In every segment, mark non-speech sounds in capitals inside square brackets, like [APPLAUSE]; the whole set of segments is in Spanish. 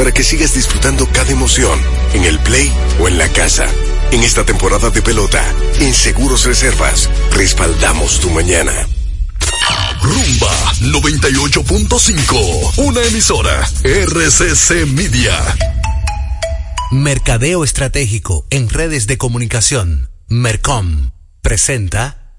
para que sigas disfrutando cada emoción en el play o en la casa. En esta temporada de pelota, en Seguros Reservas, respaldamos tu mañana. Rumba 98.5, una emisora RCC Media. Mercadeo Estratégico en redes de comunicación. Mercom presenta.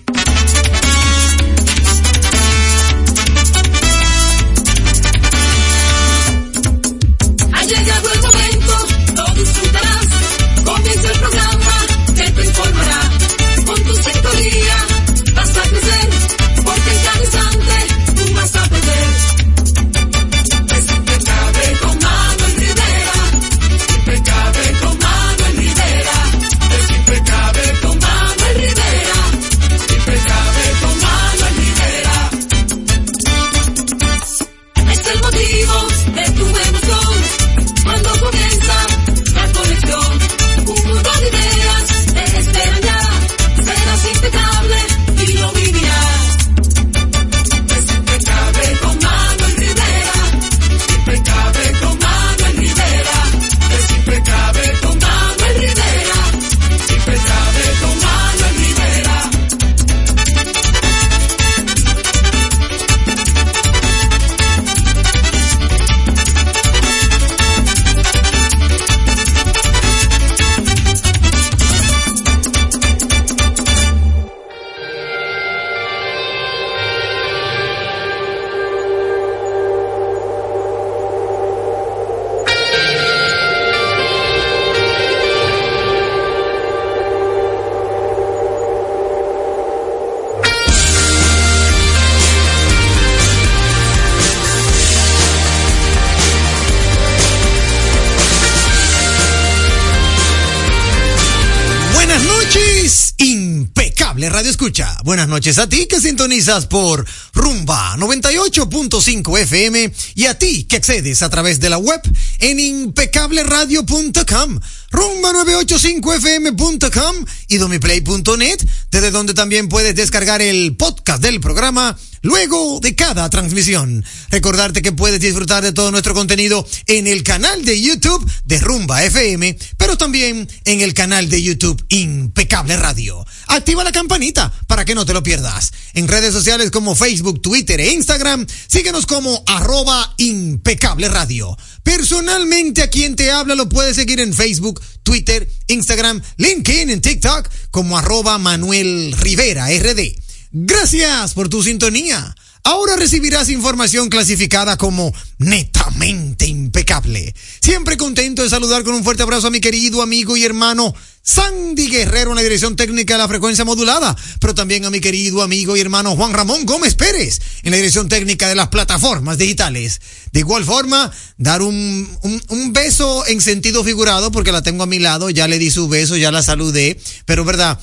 Buenas noches a ti que sintonizas por Rumba 98.5 FM y a ti que accedes a través de la web en impecableradio.com, rumba985fm.com y domiplay.net, desde donde también puedes descargar el podcast del programa luego de cada transmisión. Recordarte que puedes disfrutar de todo nuestro contenido en el canal de YouTube de Rumba FM, pero también en el canal de YouTube Impecable Radio. Activa la campanita para que no te lo pierdas. En redes sociales como Facebook, Twitter e Instagram, síguenos como arroba impecable radio. Personalmente a quien te habla lo puedes seguir en Facebook, Twitter, Instagram, LinkedIn, en TikTok como arroba Manuel Rivera RD. Gracias por tu sintonía. Ahora recibirás información clasificada como netamente impecable. Siempre contento de saludar con un fuerte abrazo a mi querido amigo y hermano Sandy Guerrero en la dirección técnica de la frecuencia modulada, pero también a mi querido amigo y hermano Juan Ramón Gómez Pérez en la dirección técnica de las plataformas digitales. De igual forma, dar un, un, un beso en sentido figurado, porque la tengo a mi lado, ya le di su beso, ya la saludé, pero verdad,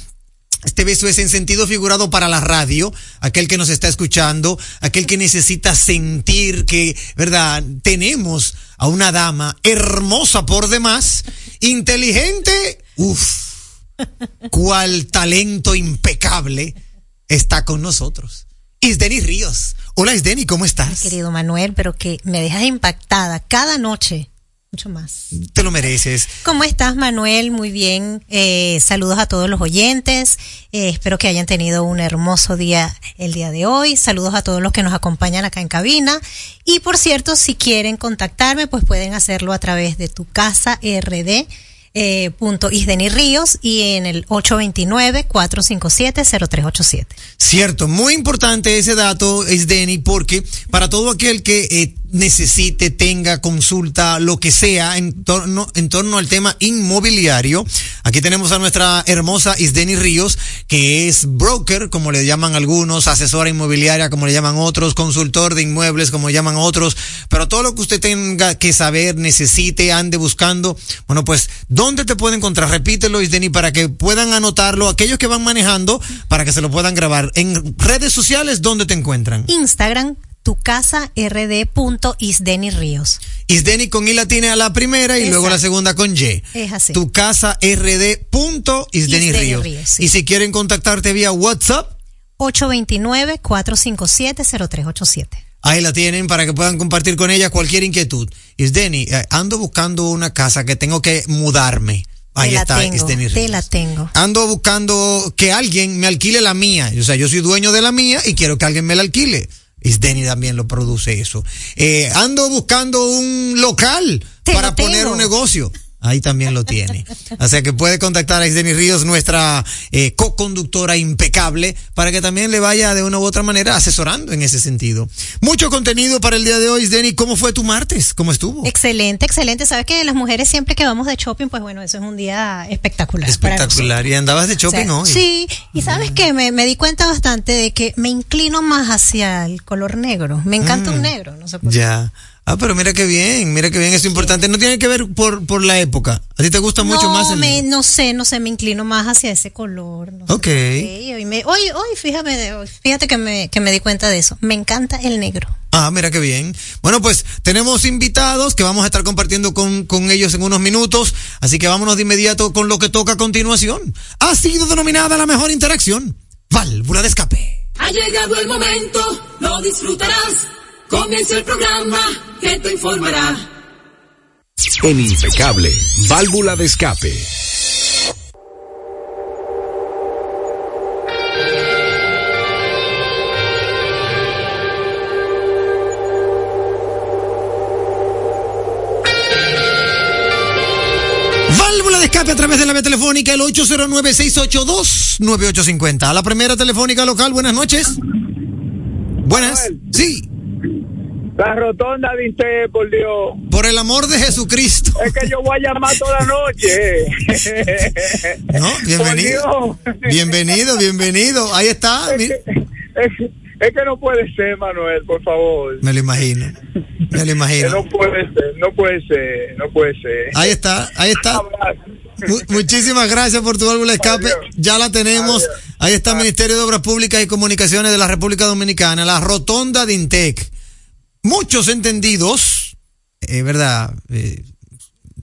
este beso es en sentido figurado para la radio, aquel que nos está escuchando, aquel que necesita sentir que, ¿verdad? Tenemos a una dama hermosa por demás, inteligente, uff, [LAUGHS] cual talento impecable está con nosotros. Isdeni Ríos. Hola Isdeni, ¿cómo estás? Querido Manuel, pero que me dejas impactada cada noche. Mucho más. Te lo mereces. ¿Cómo estás, Manuel? Muy bien. Eh, saludos a todos los oyentes. Eh, espero que hayan tenido un hermoso día el día de hoy. Saludos a todos los que nos acompañan acá en cabina. Y por cierto, si quieren contactarme, pues pueden hacerlo a través de tu casa RD eh, punto Isdeni Ríos y en el 829-457-0387. Cierto, muy importante ese dato, Isdeni, porque para todo aquel que eh, necesite, tenga consulta, lo que sea en torno, en torno al tema inmobiliario, aquí tenemos a nuestra hermosa Isdeni Ríos, que es broker, como le llaman algunos, asesora inmobiliaria, como le llaman otros, consultor de inmuebles, como le llaman otros, pero todo lo que usted tenga que saber, necesite, ande buscando, bueno, pues, ¿dónde te puede encontrar? Repítelo, Isdeni, para que puedan anotarlo, aquellos que van manejando, para que se lo puedan grabar. En redes sociales, ¿dónde te encuentran? Instagram, tu casa rd.isdeni Ríos. Isdeni con I latina a la primera y Exacto. luego la segunda con Y. Es así. Tu casa rd punto Isdeni Isdeni Ríos. Sí. Y si quieren contactarte vía WhatsApp, 829-457-0387. ahí la tienen para que puedan compartir con ella cualquier inquietud. Isdeni, eh, ando buscando una casa que tengo que mudarme. Ahí Te la está tengo, Isdeni te la tengo. Ando buscando que alguien me alquile la mía. O sea, yo soy dueño de la mía y quiero que alguien me la alquile. Isdeni también lo produce eso. Eh, ando buscando un local Te para poner un negocio. Ahí también lo tiene. O sea que puede contactar a Isdeni Ríos, nuestra eh, co-conductora impecable, para que también le vaya de una u otra manera asesorando en ese sentido. Mucho contenido para el día de hoy, Isdeni. ¿Cómo fue tu martes? ¿Cómo estuvo? Excelente, excelente. Sabes que las mujeres siempre que vamos de shopping, pues bueno, eso es un día espectacular. Espectacular. Y andabas de shopping O sea, hoy. Sí, y sabes que me, me di cuenta bastante de que me inclino más hacia el color negro. Me encanta un negro, no sé por qué. Mm. Ya. Ah, pero mira qué bien, mira qué bien, es importante. No tiene que ver por, por la época. ¿A ti te gusta mucho no, más el me, no sé, no sé, me inclino más hacia ese color. no sé Ok. qué. Hoy, me- hoy, hoy, hoy, fíjate que me, que me di cuenta de eso. Me encanta el negro. Ah, mira qué bien. Bueno, pues tenemos invitados que vamos a estar compartiendo con, con ellos en unos minutos, así que vámonos de inmediato con lo que toca a continuación. Ha sido denominada la mejor interacción, válvula de escape. Ha llegado el momento, lo disfrutarás. Comienza el programa que te informará. En Impecable, válvula de escape. Válvula de escape a través de la vía telefónica el 809-682-9850. A la primera telefónica local, buenas noches. Buenas. Manuel. Sí, La rotonda dice, por Dios. por el amor de Jesucristo. Es que yo voy a llamar toda la noche. No, bienvenido. Bienvenido, bienvenido. Ahí está. Es que, es, es que no puede ser, Manuel, por favor. Me lo imagino. Me lo imagino. no puede ser, no puede ser, no puede ser. Ahí está, ahí está. Muchísimas gracias por tu válvula de escape. Adiós. Ya la tenemos. Adiós. Ahí está el Ministerio de Obras Públicas y Comunicaciones de la República Dominicana, la rotonda de Intec. Muchos entendidos, eh, ¿verdad? Eh,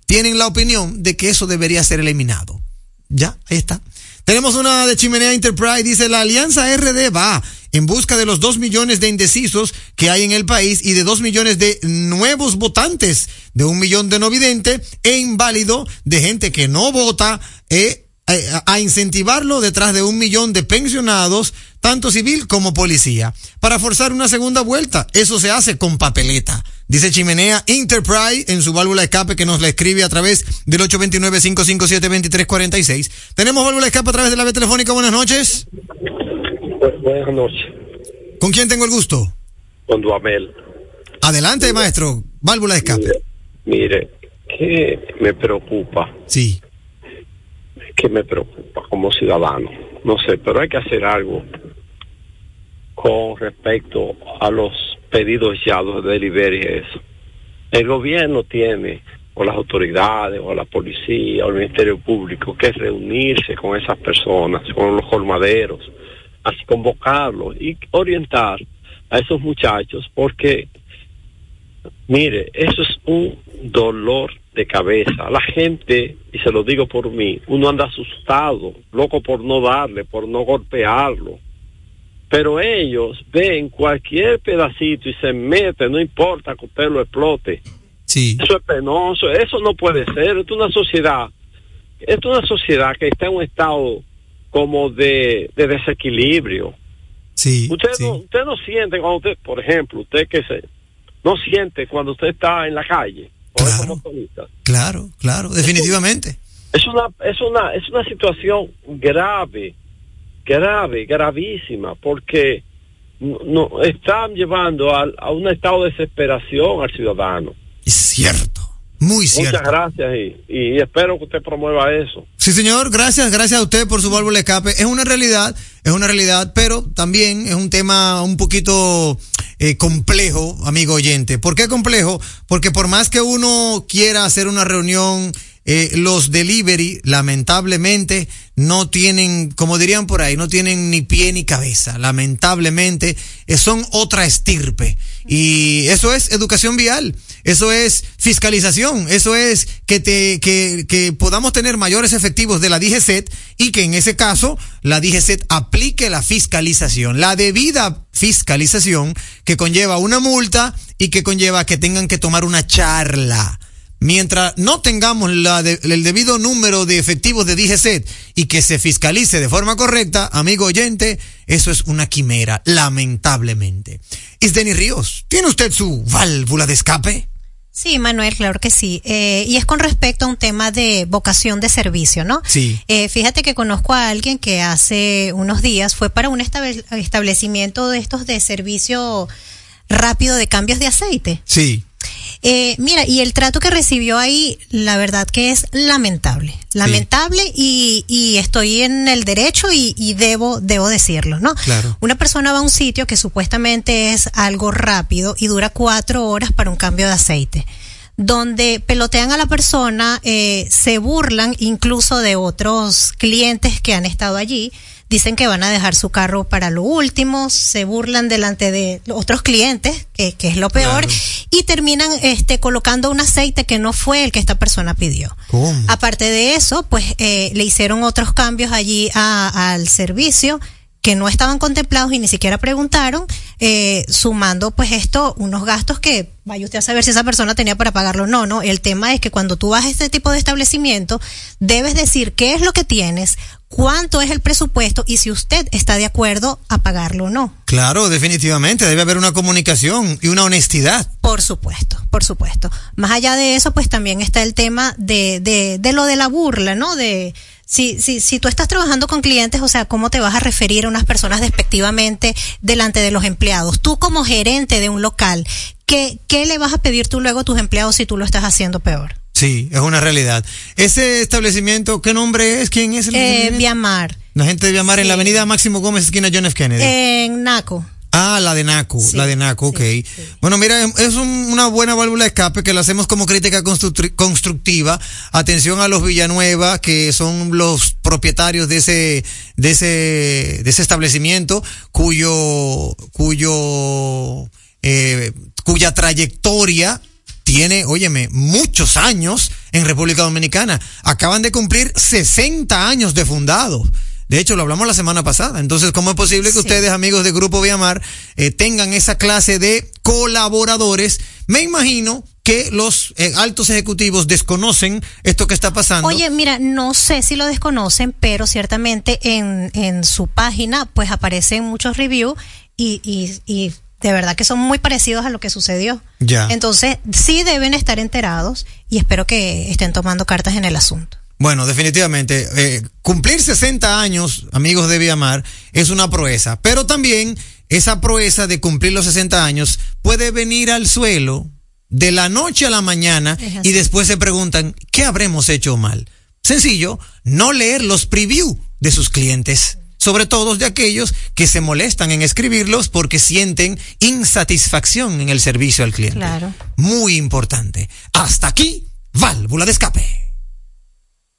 tienen la opinión de que eso debería ser eliminado. Ya, ahí está. Tenemos una de Chimenea Enterprise, dice la Alianza RD va en busca de los dos millones de indecisos que hay en el país y de dos millones de nuevos votantes, de un millón de no vidente e inválido, de gente que no vota, eh, a incentivarlo detrás de un millón de pensionados, tanto civil como policía, para forzar una segunda vuelta. Eso se hace con papeleta. Dice Chimenea Enterprise en su válvula de escape que nos la escribe a través del 829-557-2346. Tenemos válvula de escape a través de la vía telefónica. Buenas noches. Buenas noches, ¿Con quién tengo el gusto? con Duamel. Adelante, maestro. Válvula de escape. Mire, que me preocupa, Sí. Que me preocupa como ciudadano. No sé, pero hay que hacer algo con respecto a los pedidos ya de y eso. El gobierno tiene, o las autoridades, o la policía, o el Ministerio Público, que reunirse con esas personas, con los colmaderos, así convocarlos y orientar a esos muchachos, porque Mire, eso es un dolor de cabeza. La gente, y se lo digo por mí, uno anda asustado, loco por no darle, por no golpearlo. Pero ellos ven cualquier pedacito y se meten, no importa que usted lo explote. Sí. Eso es penoso, eso no puede ser. Esto es una sociedad, esto es una sociedad que está en un estado como de, de desequilibrio. Sí. Usted, sí. no, usted no siente cuando usted, por ejemplo, usted que se, no siente cuando usted está en la calle Claro. Claro, claro, definitivamente. Es una, es una, es una situación grave, grave, gravísima, porque no, están llevando al- a un estado de desesperación al ciudadano. Es cierto, muy cierto. Muchas gracias y, y espero que usted promueva eso. Sí, señor, gracias, gracias a usted por su válvula de escape. Es una realidad, es una realidad, pero también es un tema un poquito eh, complejo, amigo oyente. ¿Por qué complejo? Porque por más que uno quiera hacer una reunión, eh, los delivery, lamentablemente, no tienen, como dirían por ahí, no tienen ni pie ni cabeza. Lamentablemente, eh, son otra estirpe. Y eso es educación vial, eso es fiscalización, eso es que te, que, que podamos tener mayores efectivos de la DGCET y que en ese caso la DGCET aplique la fiscalización, la debida fiscalización que conlleva una multa y que conlleva que tengan que tomar una charla. Mientras no tengamos la de- el debido número de efectivos de DGCET y que se fiscalice de forma correcta, amigo oyente, eso es una quimera, lamentablemente. Isdeni Ríos, ¿tiene usted su válvula de escape? Sí, Manuel, claro que sí. Eh, y es con respecto a un tema de vocación de servicio, ¿no? Sí. Eh, fíjate que conozco a alguien que hace unos días fue para un estable- establecimiento de estos de servicio rápido de cambios de aceite. Sí. Eh, mira, y el trato que recibió ahí, la verdad que es lamentable. Lamentable y, y estoy en el derecho y, y debo, debo decirlo, ¿no? Claro. Una persona va a un sitio que supuestamente es algo rápido y dura cuatro horas para un cambio de aceite. Donde pelotean a la persona, eh, se burlan incluso de otros clientes que han estado allí. Dicen que van a dejar su carro para lo último, se burlan delante de otros clientes, que, que es lo peor, Claro. y terminan este, colocando un aceite que no fue el que esta persona pidió. ¿Cómo? Aparte de eso, pues eh, le hicieron otros cambios allí a- al servicio que no estaban contemplados y ni siquiera preguntaron, eh, sumando pues esto, unos gastos que vaya usted a saber si esa persona tenía para pagarlo o no, ¿no? El tema es que cuando tú vas a este tipo de establecimiento, debes decir qué es lo que tienes, cuánto es el presupuesto y si usted está de acuerdo a pagarlo o no. Claro, definitivamente, debe haber una comunicación y una honestidad. Por supuesto, por supuesto. Más allá de eso, pues también está el tema de, de, de lo de la burla, ¿no? De si, si, si tú estás trabajando con clientes, o sea, ¿cómo te vas a referir a unas personas despectivamente delante de los empleados? Tú como gerente de un local, ¿qué, qué le vas a pedir tú luego a tus empleados si tú lo estás haciendo peor? Sí, es una realidad. Ese establecimiento, ¿qué nombre es? ¿Quién es el Eh? Viamar, La gente de Viamar en la avenida Máximo Gómez, esquina John F. Kennedy. en Naco. Ah, la de Naco, Sí, la de Naco, ok. sí, sí. Bueno, mira, es un- una buena válvula de escape que la hacemos como crítica constructi- constructiva. Atención a los Villanueva, que son los propietarios de ese, de ese, de ese establecimiento, cuyo, cuyo, eh, cuya trayectoria tiene, óyeme, muchos años en República Dominicana. Acaban de cumplir 60 años de fundado. De hecho, lo hablamos la semana pasada. Entonces, ¿cómo es posible que Sí. ustedes, amigos de Grupo Viamar, eh, tengan esa clase de colaboradores? Me imagino que los eh, altos ejecutivos desconocen esto que está pasando. Oye, mira, no sé si lo desconocen, pero ciertamente en, en su página pues aparecen muchos reviews y, y, y de verdad que son muy parecidos a lo que sucedió. Ya. Entonces, sí deben estar enterados y espero que estén tomando cartas en el asunto. Bueno, definitivamente, eh, cumplir 60 años, amigos de Viamar, es una proeza, pero también esa proeza de cumplir los 60 años puede venir al suelo de la noche a la mañana y después se preguntan, ¿qué habremos hecho mal? Sencillo, no leer los preview de sus clientes, sobre todo de aquellos que se molestan en escribirlos porque sienten insatisfacción en el servicio al cliente. Claro. Muy importante. Hasta aquí, válvula de escape.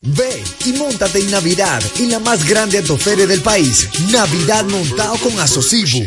Ve y montate en Navidad en la más grande autoferia del país, Navidad montado con Asocibu,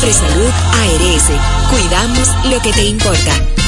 confiar. Mafre Salud ARS, cuidamos lo que te importa.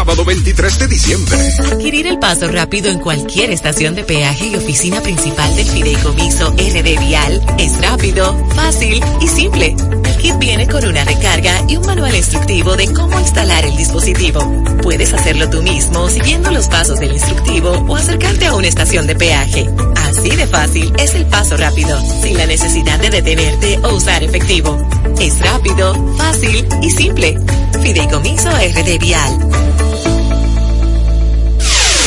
sábado 23 de diciembre. Adquirir el paso rápido en cualquier estación de peaje y oficina principal del Fideicomiso RD Vial es rápido, fácil y simple. El kit viene con una recarga y un manual instructivo de cómo instalar el dispositivo. Puedes hacerlo tú mismo siguiendo los pasos del instructivo o acercarte a una estación de peaje. Así de fácil es el paso rápido, sin la necesidad de detenerte o usar efectivo. Es rápido, fácil y simple. Fideicomiso RD Vial.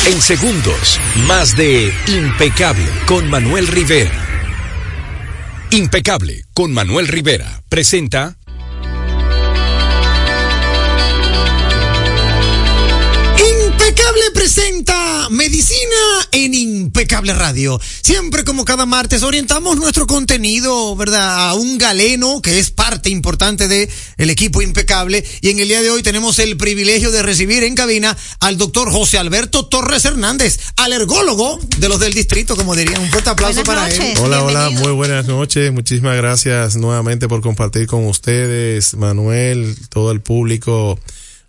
En segundos, más de Impecable con Manuel Rivera. Impecable con Manuel Rivera presenta Medicina en Impecable Radio. Siempre como cada martes orientamos nuestro contenido, ¿verdad? A un galeno que es parte importante de el equipo Impecable y en el día de hoy tenemos el privilegio de recibir en cabina al doctor José Alberto Torres Hernández, alergólogo de los del distrito, como dirían. Un fuerte aplauso Buenas para él. noches. Hola, hola, Bienvenido. muy buenas noches. Muchísimas gracias nuevamente por compartir con ustedes, Manuel, todo el público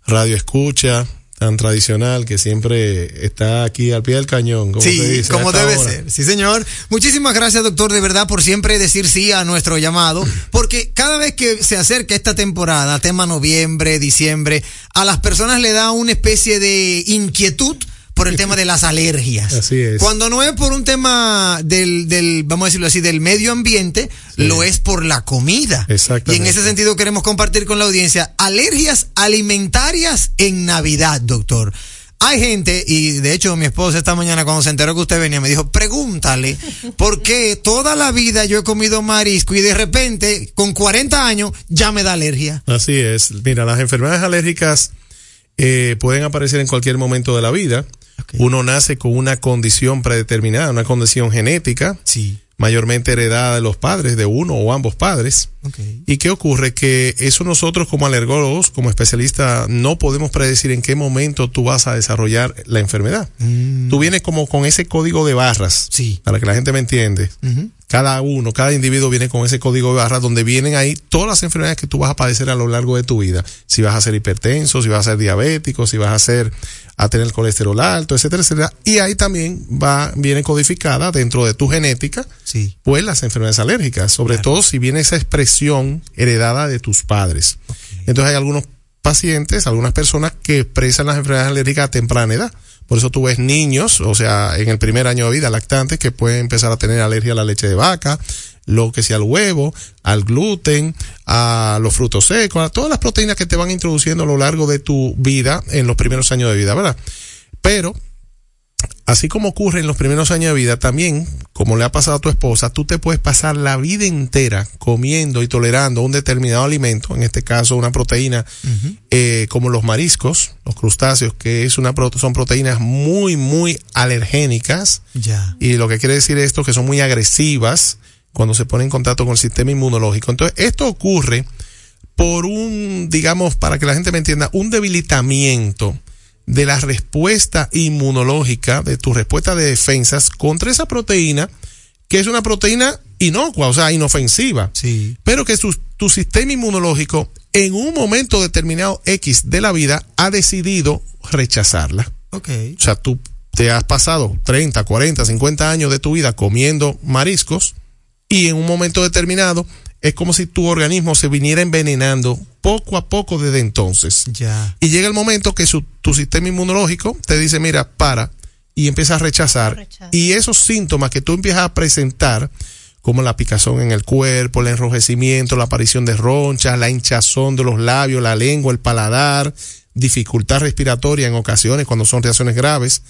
Radio Escucha, tan tradicional que siempre está aquí al pie del cañón. Como Sí, se dice, como debe ser. Sí, señor. Muchísimas gracias, doctor, de verdad, por siempre decir sí a nuestro llamado, porque cada vez que se acerca esta temporada, tema noviembre, diciembre, a las personas le da una especie de inquietud por el tema de las alergias. [LAUGHS] Así es. Cuando no es por un tema del, del, vamos a decirlo así, del medio ambiente, lo es por la comida. Exactamente. Y en ese sentido queremos compartir con la audiencia alergias alimentarias en Navidad, doctor. Hay gente, y de hecho mi esposa esta mañana cuando se enteró que usted venía me dijo, pregúntale, ¿por qué toda la vida yo he comido marisco y de repente con 40 años ya me da alergia? Así es. Mira, las enfermedades alérgicas eh, pueden aparecer en cualquier momento de la vida. Uno nace con una condición predeterminada, una condición genética, Sí. mayormente heredada de los padres, de uno o ambos padres. ¿Y qué ocurre? Que eso nosotros como alergólogos, como especialistas, no podemos predecir en qué momento tú vas a desarrollar la enfermedad. Tú vienes como con ese código de barras, Sí. para que la gente me entiende. Cada uno, cada individuo viene con ese código de barras donde vienen ahí todas las enfermedades que tú vas a padecer a lo largo de tu vida. Si vas a ser hipertenso, si vas a ser diabético, si vas a ser a tener colesterol alto, etcétera, etcétera. Y ahí también va, viene codificada dentro de tu genética, Sí. pues las enfermedades alérgicas, sobre todo si viene esa expresión heredada de tus padres. Entonces hay algunos pacientes, algunas personas que expresan las enfermedades alérgicas a temprana edad. Por eso tú ves niños, o sea, en el primer año de vida, lactantes, que pueden empezar a tener alergia a la leche de vaca, lo que sea al huevo, al gluten, a los frutos secos, a todas las proteínas que te van introduciendo a lo largo de tu vida en los primeros años de vida, ¿verdad? Pero así como ocurre en los primeros años de vida, también, como le ha pasado a tu esposa, tú te puedes pasar la vida entera comiendo y tolerando un determinado alimento, en este caso una proteína eh, como los mariscos, los crustáceos, que es una son proteínas muy, muy alergénicas. Y lo que quiere decir esto que son muy agresivas cuando se pone en contacto con el sistema inmunológico. Entonces, esto ocurre por un, digamos, para que la gente me entienda, un debilitamiento de la respuesta inmunológica, de tu respuesta de defensas contra esa proteína, que es una proteína inocua, o sea, inofensiva, Sí. pero que su- tu sistema inmunológico en un momento determinado X de la vida ha decidido rechazarla. Ok. O sea, tú te has pasado 30, 40, 50 años de tu vida comiendo mariscos y en un momento determinado es como si tu organismo se viniera envenenando poco a poco desde entonces. Ya. Y llega el momento que su- tu sistema inmunológico te dice, mira, para, y empieza a rechazar. Rechaza. Y esos síntomas que tú empiezas a presentar, como la picazón en el cuerpo, el enrojecimiento, la aparición de ronchas, la hinchazón de los labios, la lengua, el paladar, dificultad respiratoria en ocasiones cuando son reacciones graves,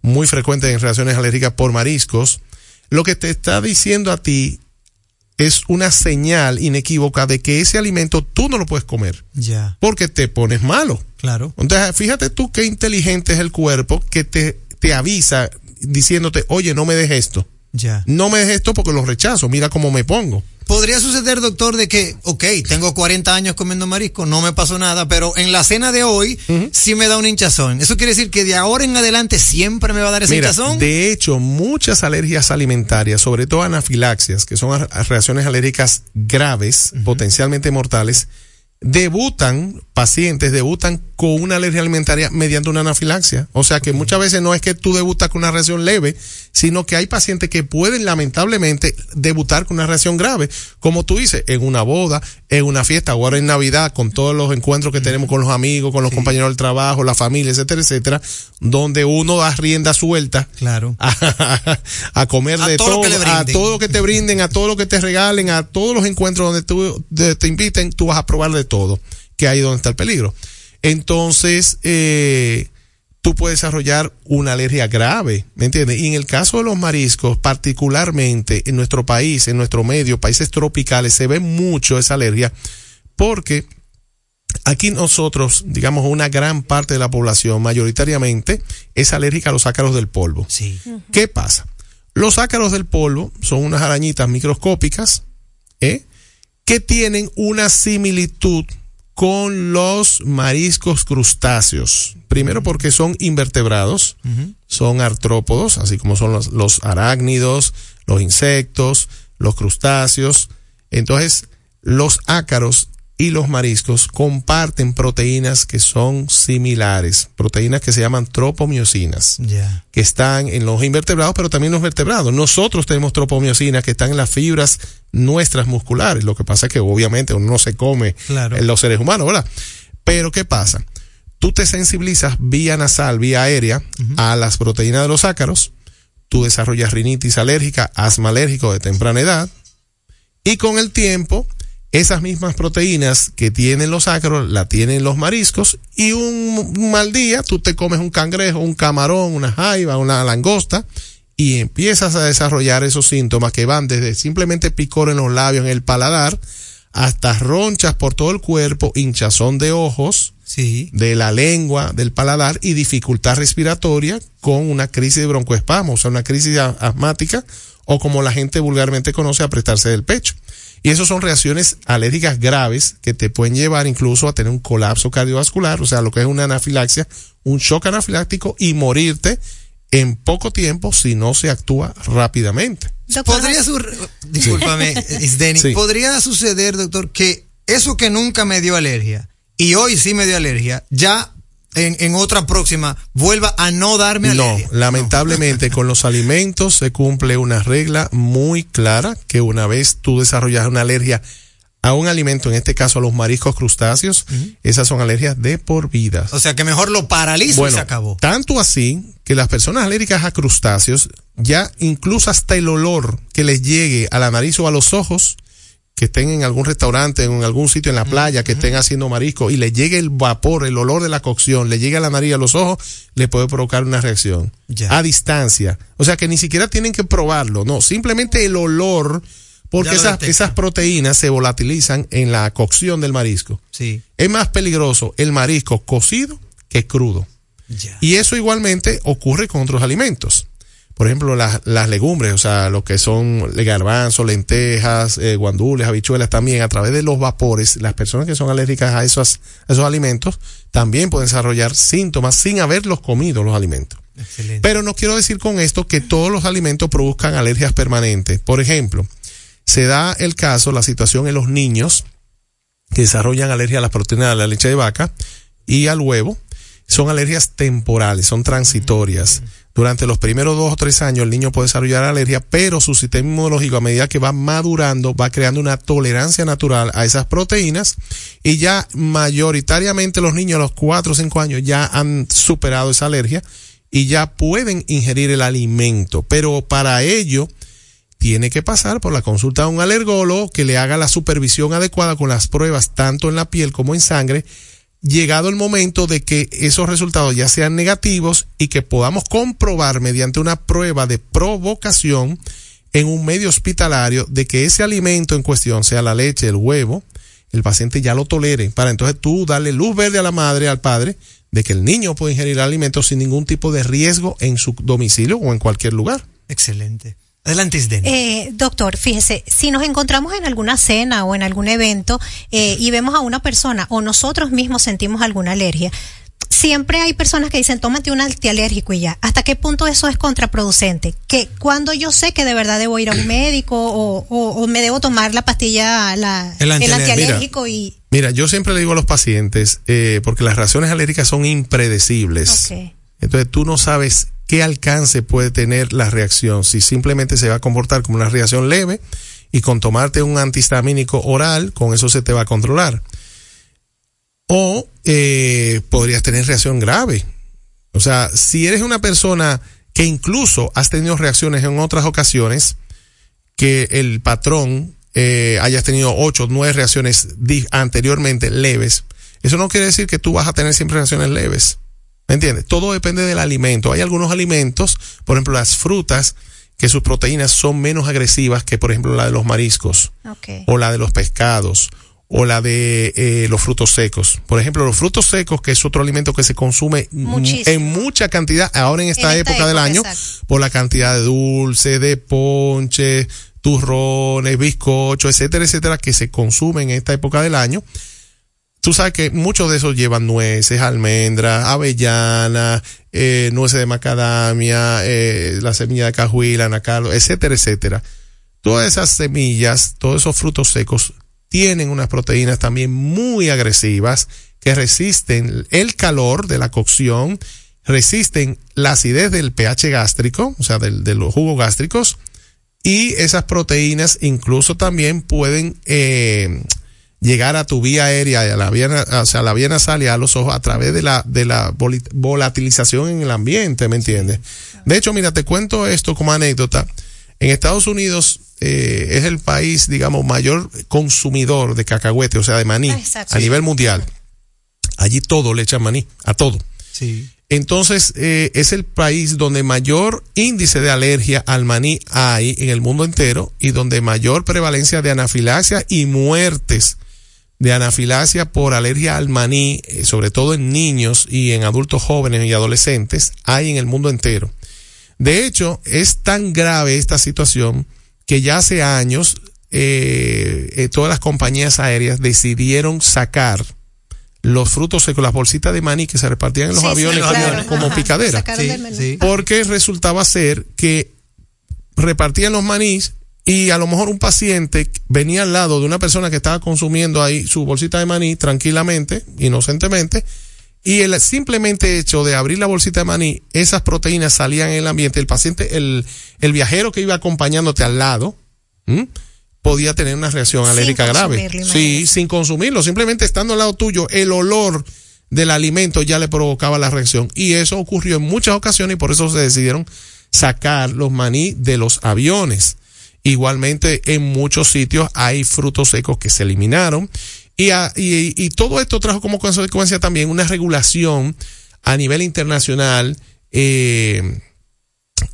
muy frecuentes en reacciones alérgicas por mariscos, lo que te está diciendo a ti es una señal inequívoca de que ese alimento tú no lo puedes comer Ya. porque te pones malo. Claro. Entonces, fíjate tú qué inteligente es el cuerpo que te, te avisa diciéndote, oye, no me dejes esto. Ya. No me dejes esto porque lo rechazo. Mira cómo me pongo. Podría suceder, doctor, de que, ok, tengo 40 años comiendo marisco, no me pasó nada, pero en la cena de hoy sí me da un hinchazón. ¿Eso quiere decir que de ahora en adelante siempre me va a dar ese Mira, hinchazón? de hecho, muchas alergias alimentarias, sobre todo anafilaxias, que son reacciones alérgicas graves, potencialmente mortales, debutan, pacientes debutan con una alergia alimentaria mediante una anafilaxia. O sea que muchas veces no es que tú debutas con una reacción leve, sino que hay pacientes que pueden lamentablemente debutar con una reacción grave. Como tú dices, en una boda, en una fiesta, ahora en Navidad, con todos los encuentros que tenemos con los amigos, con los compañeros del trabajo, la familia, etcétera, etcétera, donde uno da rienda suelta Claro. [LAUGHS] a, a comer A de todo a todo lo que te brinden, a todo lo que te regalen, a todos los encuentros donde tú, de- te inviten, tú vas a probar de todo, que ahí es donde está el peligro. Entonces, eh, tú puedes desarrollar una alergia grave, ¿me entiendes? Y en el caso de los mariscos, particularmente en nuestro país, en nuestro medio, países tropicales, se ve mucho esa alergia porque Aquí nosotros, digamos, una gran parte de la población, mayoritariamente, es alérgica a los ácaros del polvo. Sí. ¿Qué pasa? Los ácaros del polvo son unas arañitas microscópicas ¿eh? que tienen una similitud con los mariscos crustáceos. Primero porque son invertebrados, son artrópodos, así como son los, los arácnidos, los insectos, los crustáceos. Entonces, los ácaros y los mariscos comparten proteínas que son similares, proteínas que se llaman tropomiosinas, que están en los invertebrados, pero también en los vertebrados. Nosotros tenemos tropomiosinas que están en las fibras nuestras musculares. Lo que pasa es que obviamente uno no se come Claro. en los seres humanos, ¿verdad? Pero ¿qué pasa? Tú te sensibilizas vía nasal, vía aérea, a las proteínas de los ácaros, tú desarrollas rinitis alérgica, asma alérgico de temprana edad, y con el tiempo, esas mismas proteínas que tienen los ácaros, la tienen los mariscos, y un, un mal día tú te comes un cangrejo, un camarón, una jaiba, una langosta, y empiezas a desarrollar esos síntomas que van desde simplemente picor en los labios, en el paladar, hasta ronchas por todo el cuerpo, hinchazón de ojos, Sí. de la lengua, del paladar y dificultad respiratoria con una crisis de broncoespasmo, o sea, una crisis asmática o como la gente vulgarmente conoce, apretarse del pecho. Y eso son reacciones alérgicas graves que te pueden llevar incluso a tener un colapso cardiovascular, o sea, lo que es una anafilaxia, un shock anafiláctico y morirte en poco tiempo si no se actúa rápidamente. Podría su- discúlpame, [LAUGHS] Isdeni, Sí. podría suceder, doctor, que eso que nunca me dio alergia y hoy sí me dio alergia, ya en, en otra próxima vuelva a no darme No, alergia. lamentablemente con los alimentos se cumple una regla muy clara que una vez tú desarrollas una alergia a un alimento, en este caso a los mariscos crustáceos, esas son alergias de por vida. O sea que mejor lo paralizo y se acabó. tanto así que las personas alérgicas a crustáceos, ya incluso hasta el olor que les llegue a la nariz o a los ojos, que estén en algún restaurante, en algún sitio en la playa, que estén haciendo marisco y le llegue el vapor, el olor de la cocción, le llegue a la nariz a los ojos, le puede provocar una reacción Ya. a distancia. O sea que ni siquiera tienen que probarlo, no, simplemente el olor, porque esas, esas proteínas se volatilizan en la cocción del marisco. Sí. Es más peligroso el marisco cocido que crudo. Ya. Y eso igualmente ocurre con otros alimentos. Por ejemplo, las, las legumbres, o sea, lo que son garbanzos, lentejas, eh, guandules, habichuelas, también a través de los vapores, las personas que son alérgicas a esos, a esos alimentos también pueden desarrollar síntomas sin haberlos comido los alimentos. Excelente. Pero no quiero decir con esto que todos los alimentos produzcan alergias permanentes. Por ejemplo, se da el caso, la situación en los niños que desarrollan alergia a las proteínas de la leche de vaca y al huevo. Son alergias temporales, son transitorias. Durante los primeros dos o tres años el niño puede desarrollar alergia, pero su sistema inmunológico a medida que va madurando va creando una tolerancia natural a esas proteínas. Y ya mayoritariamente los niños a los cuatro o cinco años ya han superado esa alergia y ya pueden ingerir el alimento, pero para ello tiene que pasar por la consulta de un alergólogo que le haga la supervisión adecuada con las pruebas tanto en la piel como en sangre, llegado el momento de que esos resultados ya sean negativos y que podamos comprobar mediante una prueba de provocación en un medio hospitalario de que ese alimento en cuestión, sea la leche, el huevo, el paciente ya lo tolere, para entonces tú darle luz verde a la madre, al padre, de que el niño puede ingerir alimentos sin ningún tipo de riesgo en su domicilio o en cualquier lugar. Excelente. Adelante, Isdeni. Eh, doctor, fíjese, si nos encontramos en alguna cena o en algún evento eh, y vemos a una persona o nosotros mismos sentimos alguna alergia, siempre hay personas que dicen, tómate un antialérgico y ya. ¿Hasta qué punto eso es contraproducente? Que cuando yo sé que de verdad debo ir a un [CLEARS THROAT] médico o, o- o me debo tomar la pastilla, la, El el, antialérgico. antialérgico y... Mira, yo siempre le digo a los pacientes, eh, porque las reacciones alérgicas son impredecibles. Entonces tú no sabes qué alcance puede tener la reacción, si simplemente se va a comportar como una reacción leve y con tomarte un antihistamínico oral, con eso se te va a controlar. O eh, podrías tener reacción grave. O sea, si eres una persona que incluso has tenido reacciones en otras ocasiones, que el patrón eh, hayas tenido ocho o nueve reacciones anteriormente leves, eso no quiere decir que tú vas a tener siempre reacciones leves. ¿Me entiendes? Todo depende del alimento. Hay algunos alimentos, por ejemplo, las frutas, que sus proteínas son menos agresivas que, por ejemplo, la de los mariscos Ok. o la de los pescados o la de eh, los frutos secos. Por ejemplo, los frutos secos, que es otro alimento que se consume Muchísimo. en mucha cantidad ahora en esta En esta época, del año, exacto. por la cantidad de dulce, de ponche, turrones, bizcochos, etcétera, etcétera, que se consumen en esta época del año. Tú sabes que muchos de esos llevan nueces, almendras, avellanas, eh, nueces de macadamia, eh, la semilla de cajuil, anacalo, etcétera, etcétera. Todas esas semillas, todos esos frutos secos tienen unas proteínas también muy agresivas que resisten el calor de la cocción, resisten la acidez del pH gástrico, o sea, del- de los jugos gástricos, y esas proteínas incluso también pueden eh, llegar a tu vía aérea, y a la vía, o sea, a la vía nasal y a los ojos a través de la, de la voli- volatilización en el ambiente, ¿me entiendes? De hecho, mira, te cuento esto como anécdota. En Estados Unidos eh, es el país, digamos, mayor consumidor de cacahuete, o sea, de maní, Exacto. a nivel mundial. Allí todo le echan maní, a todo. Sí. Entonces, eh, es el país donde mayor índice de alergia al maní hay en el mundo entero y donde mayor prevalencia de anafilaxia y muertes de anafilaxia por alergia al maní, eh, sobre todo en niños y en adultos jóvenes y adolescentes, hay en el mundo entero. De hecho, es tan grave esta situación que ya hace años eh, eh, todas las compañías aéreas decidieron sacar los frutos secos, las bolsitas de maní que se repartían en los Sí, sí, aviones claro. como, como Ajá, picadera. sí. Porque resultaba ser que repartían los manís y a lo mejor un paciente venía al lado de una persona que estaba consumiendo ahí su bolsita de maní tranquilamente, inocentemente, y el simplemente hecho de abrir la bolsita de maní, esas proteínas salían en el ambiente, el paciente, el, el viajero que iba acompañándote al lado, ¿m? podía tener una reacción alérgica grave. Sí, sin consumirlo, simplemente estando al lado tuyo, el olor del alimento ya le provocaba la reacción. Y eso ocurrió en muchas ocasiones y por eso se decidieron sacar los maní de los aviones. Igualmente en muchos sitios hay frutos secos que se eliminaron. Y, a- y, y todo esto trajo como consecuencia también una regulación a nivel internacional eh,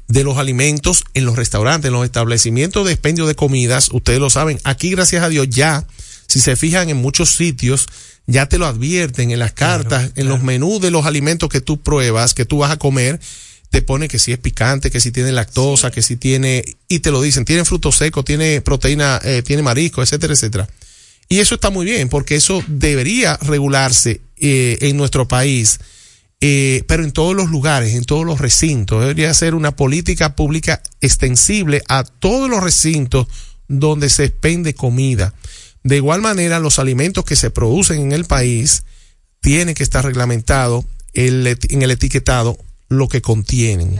de los alimentos en los restaurantes, en los establecimientos de expendio de comidas. Ustedes lo saben, aquí gracias a Dios ya, si se fijan en muchos sitios, ya te lo advierten en las cartas, en los menús de los alimentos que tú pruebas, que tú vas a comer, te pone que si es picante, que si tiene lactosa, que si tiene, y te lo dicen, tiene frutos secos, tiene proteína, eh, tiene marisco, etcétera, etcétera. Y eso está muy bien, porque eso debería regularse eh, en nuestro país, eh, pero en todos los lugares, en todos los recintos. Debería ser una política pública extensible a todos los recintos donde se expende comida. De igual manera, los alimentos que se producen en el país tienen que estar reglamentados en el etiquetado lo que contienen.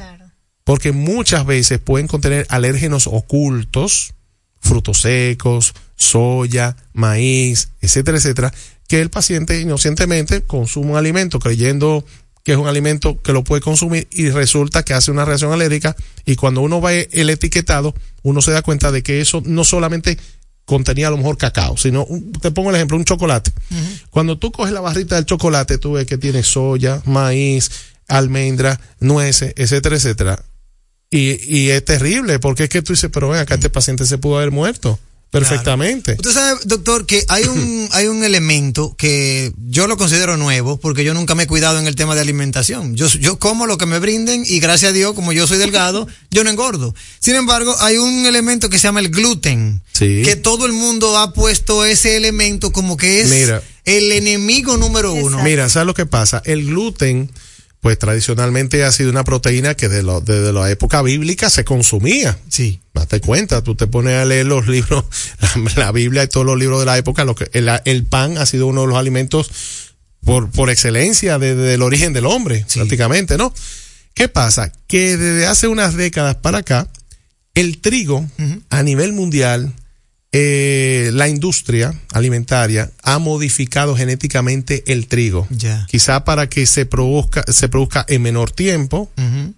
Porque muchas veces pueden contener alérgenos ocultos, frutos secos, soya, maíz, etcétera, etcétera, que el paciente inocentemente consume un alimento creyendo que es un alimento que lo puede consumir y resulta que hace una reacción alérgica y cuando uno ve el etiquetado, uno se da cuenta de que eso no solamente contenía a lo mejor cacao, sino, un- te pongo el ejemplo, un chocolate. Cuando tú coges la barrita del chocolate, tú ves que tiene soya, maíz, almendra, nueces, etcétera, etcétera. Y, y es terrible, porque es que tú dices, pero ven acá, este paciente se pudo haber muerto perfectamente. Usted sabe, doctor, que hay un, [CLEARS THROAT] hay un elemento que yo lo considero nuevo porque yo nunca me he cuidado en el tema de alimentación. Yo, yo como lo que me brinden y gracias a Dios, como yo soy delgado, [LAUGHS] yo no engordo. Sin embargo, hay un elemento que se llama el gluten. Sí. Que todo el mundo ha puesto ese elemento como que es Mira. el enemigo número uno. Mira, ¿sabes lo que pasa? El gluten, pues tradicionalmente ha sido una proteína que lo- desde la época bíblica se consumía. Sí. Date cuenta, tú te pones a leer los libros, [LAUGHS] la, la Biblia y todos los libros de la época, lo que, el, el pan ha sido uno de los alimentos por, por excelencia desde el origen del hombre, prácticamente, ¿no? ¿Qué pasa? Que desde hace unas décadas para acá, el trigo a nivel mundial, eh, la industria alimentaria ha modificado genéticamente el trigo. Ya. Quizá para que se produzca, se produzca en menor tiempo,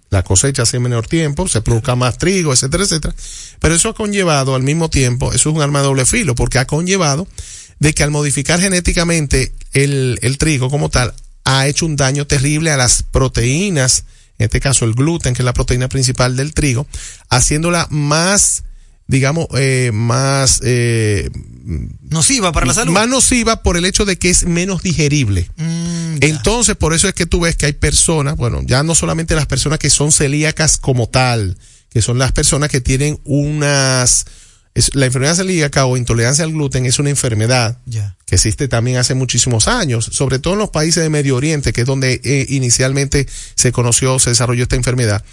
la cosecha sea en menor tiempo, se produzca más trigo, etcétera, etcétera. Pero eso ha conllevado al mismo tiempo, eso es un arma de doble filo, porque ha conllevado de que al modificar genéticamente el, el trigo como tal, ha hecho un daño terrible a las proteínas, en este caso el gluten, que es la proteína principal del trigo, haciéndola más, digamos, eh, más, eh, nociva para la salud. Más nociva por el hecho de que es menos digerible. Mm, Entonces, por eso es que tú ves que hay personas, bueno, ya no solamente las personas que son celíacas como tal, que son las personas que tienen unas es- la enfermedad celíaca o intolerancia al gluten es una enfermedad que existe también hace muchísimos años, sobre todo en los países de Medio Oriente, que es donde eh, inicialmente se conoció, se desarrolló esta enfermedad,